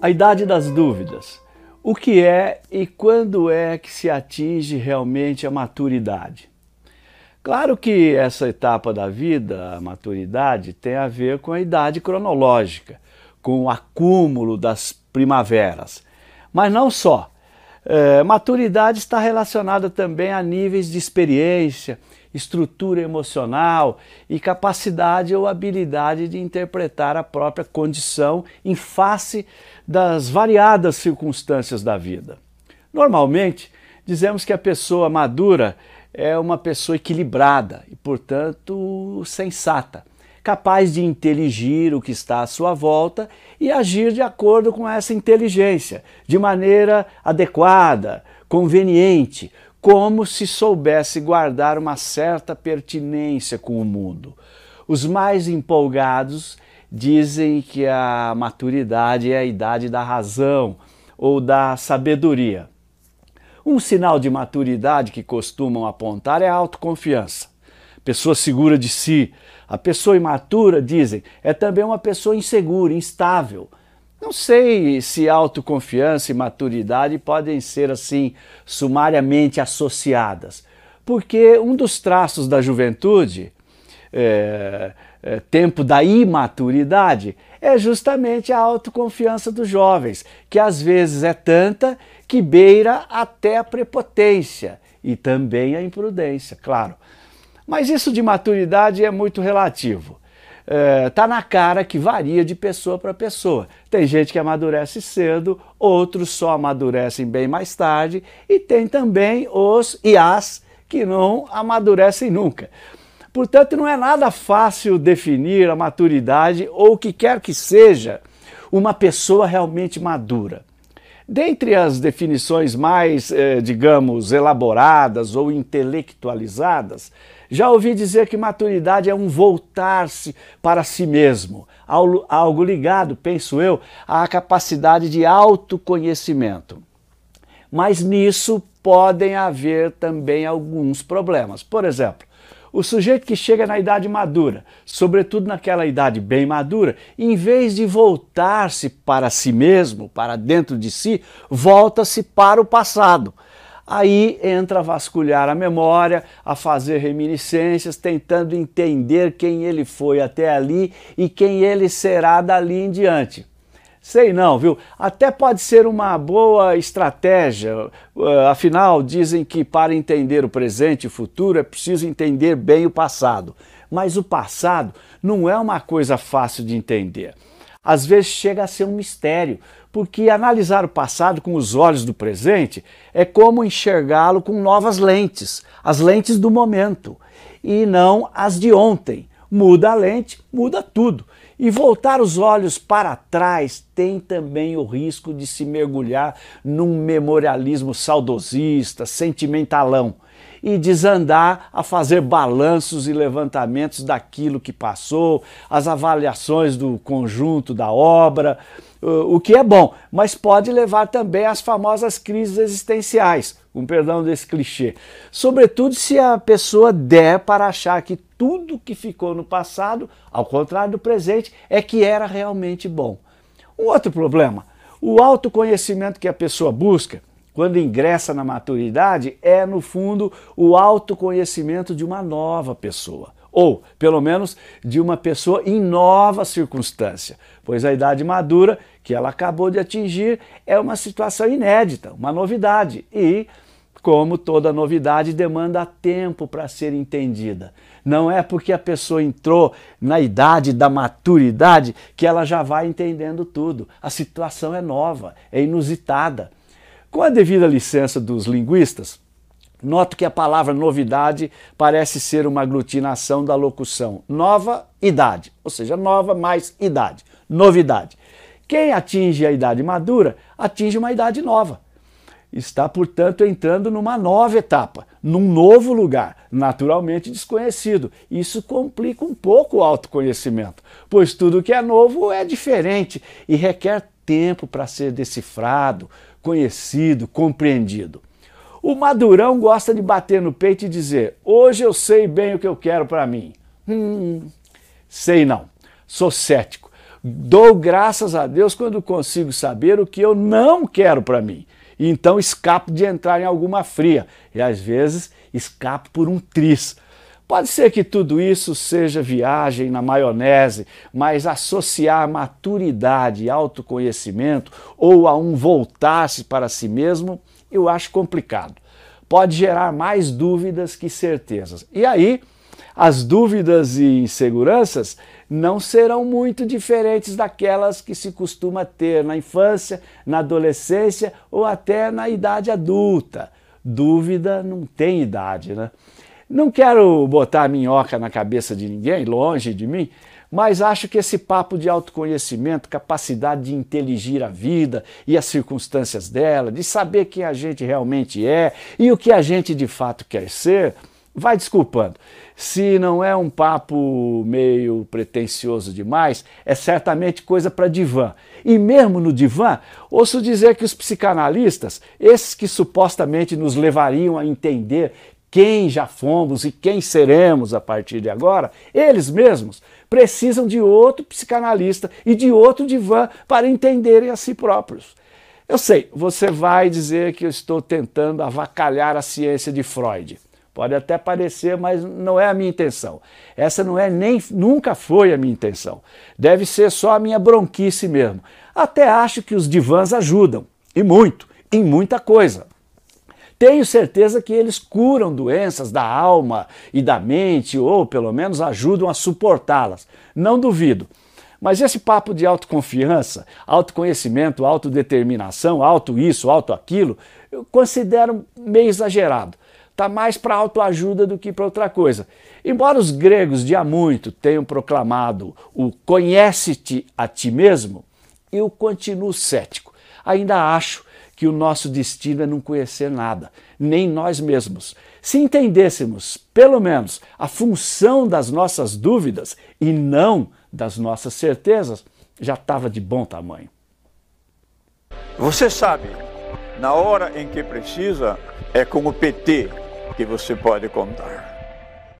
A idade das dúvidas. O que é e quando é que se atinge realmente a maturidade? Claro que essa etapa da vida, a maturidade, tem a ver com a idade cronológica, com o acúmulo das primaveras. Mas não só. É, maturidade está relacionada também a níveis de experiência, estrutura emocional e capacidade ou habilidade de interpretar a própria condição em face das variadas circunstâncias da vida. Normalmente, dizemos que a pessoa madura é uma pessoa equilibrada e, portanto, sensata, capaz de inteligir o que está à sua volta e agir de acordo com essa inteligência, de maneira adequada, conveniente, como se soubesse guardar uma certa pertinência com o mundo. Os mais empolgados dizem que a maturidade é a idade da razão ou da sabedoria. Um sinal de maturidade que costumam apontar é a autoconfiança. Pessoa segura de si. A pessoa imatura, dizem, é também uma pessoa insegura, instável, não sei se autoconfiança e maturidade podem ser assim sumariamente associadas, porque um dos traços da juventude, é, é, tempo da imaturidade, é justamente a autoconfiança dos jovens, que às vezes é tanta que beira até a prepotência e também a imprudência, claro. Mas isso de maturidade é muito relativo é, na cara que varia de pessoa para pessoa. Tem gente que amadurece cedo, outros só amadurecem bem mais tarde, e tem também os e as que não amadurecem nunca. Portanto, não é nada fácil definir a maturidade ou o que quer que seja uma pessoa realmente madura. Dentre as definições mais, eh, digamos, elaboradas ou intelectualizadas, já ouvi dizer que maturidade é um voltar-se para si mesmo, algo ligado, penso eu, à capacidade de autoconhecimento. Mas nisso podem haver também alguns problemas. Por exemplo, o sujeito que chega na idade madura, sobretudo naquela idade bem madura, em vez de voltar-se para si mesmo, para dentro de si, volta-se para o passado. Aí entra a vasculhar a memória, a fazer reminiscências, tentando entender quem ele foi até ali e quem ele será dali em diante. Sei não, viu? Até pode ser uma boa estratégia. Uh, afinal, dizem que para entender o presente e o futuro é preciso entender bem o passado. Mas o passado não é uma coisa fácil de entender. Às vezes chega a ser um mistério, porque analisar o passado com os olhos do presente é como enxergá-lo com novas lentes, as lentes do momento, e não as de ontem. Muda a lente, muda tudo. E voltar os olhos para trás tem também o risco de se mergulhar num memorialismo saudosista, sentimentalão e desandar a fazer balanços e levantamentos daquilo que passou, as avaliações do conjunto da obra, o que é bom, mas pode levar também às famosas crises existenciais, com perdão desse clichê. Sobretudo se a pessoa der para achar que tudo que ficou no passado, ao contrário do presente, é que era realmente bom. Um outro problema, o autoconhecimento que a pessoa busca quando ingressa na maturidade é, no fundo, o autoconhecimento de uma nova pessoa ou, pelo menos, de uma pessoa em nova circunstância, pois a idade madura que ela acabou de atingir é uma situação inédita, uma novidade e, como toda novidade, demanda tempo para ser entendida. Não é porque a pessoa entrou na idade da maturidade que ela já vai entendendo tudo. A situação é nova, é inusitada. Com a devida licença dos linguistas, Noto que a palavra novidade parece ser uma aglutinação da locução nova idade, ou seja, nova mais idade, novidade. Quem atinge a idade madura atinge uma idade nova. Está, portanto, entrando numa nova etapa, num novo lugar, naturalmente desconhecido. Isso complica um pouco o autoconhecimento, pois tudo que é novo é diferente e requer tempo para ser decifrado, conhecido, compreendido. O madurão gosta de bater no peito e dizer: Hoje eu sei bem o que eu quero para mim. Hum, sei não. Sou cético. Dou graças a Deus quando consigo saber o que eu não quero para mim. E então escapo de entrar em alguma fria. E às vezes escapo por um tris. Pode ser que tudo isso seja viagem na maionese, mas associar maturidade e autoconhecimento ou a um voltar-se para si mesmo, eu acho complicado. Pode gerar mais dúvidas que certezas. E aí, as dúvidas e inseguranças não serão muito diferentes daquelas que se costuma ter na infância, na adolescência ou até na idade adulta. Dúvida não tem idade, né? Não quero botar minhoca na cabeça de ninguém, longe de mim, mas acho que esse papo de autoconhecimento, capacidade de inteligir a vida e as circunstâncias dela, de saber quem a gente realmente é e o que a gente de fato quer ser, vai desculpando. Se não é um papo meio pretensioso demais, é certamente coisa para divã. E mesmo no divã, ouço dizer que os psicanalistas, esses que supostamente nos levariam a entender quem já fomos e quem seremos a partir de agora, eles mesmos precisam de outro psicanalista e de outro divã para entenderem a si próprios. Eu sei, você vai dizer que eu estou tentando avacalhar a ciência de Freud. Pode até parecer, mas não é a minha intenção. Essa não é nem nunca foi a minha intenção. Deve ser só a minha bronquice mesmo. Até acho que os divãs ajudam, e muito, em muita coisa. Tenho certeza que eles curam doenças da alma e da mente, ou pelo menos ajudam a suportá-las. Não duvido. Mas esse papo de autoconfiança, autoconhecimento, autodeterminação, auto isso, auto aquilo, eu considero meio exagerado. Está mais para autoajuda do que para outra coisa. Embora os gregos de há muito tenham proclamado o conhece-te a ti mesmo, eu continuo cético. Ainda acho que o nosso destino é não conhecer nada, nem nós mesmos. Se entendêssemos, pelo menos, a função das nossas dúvidas e não das nossas certezas, já estava de bom tamanho. Você sabe, na hora em que precisa, é com o PT que você pode contar.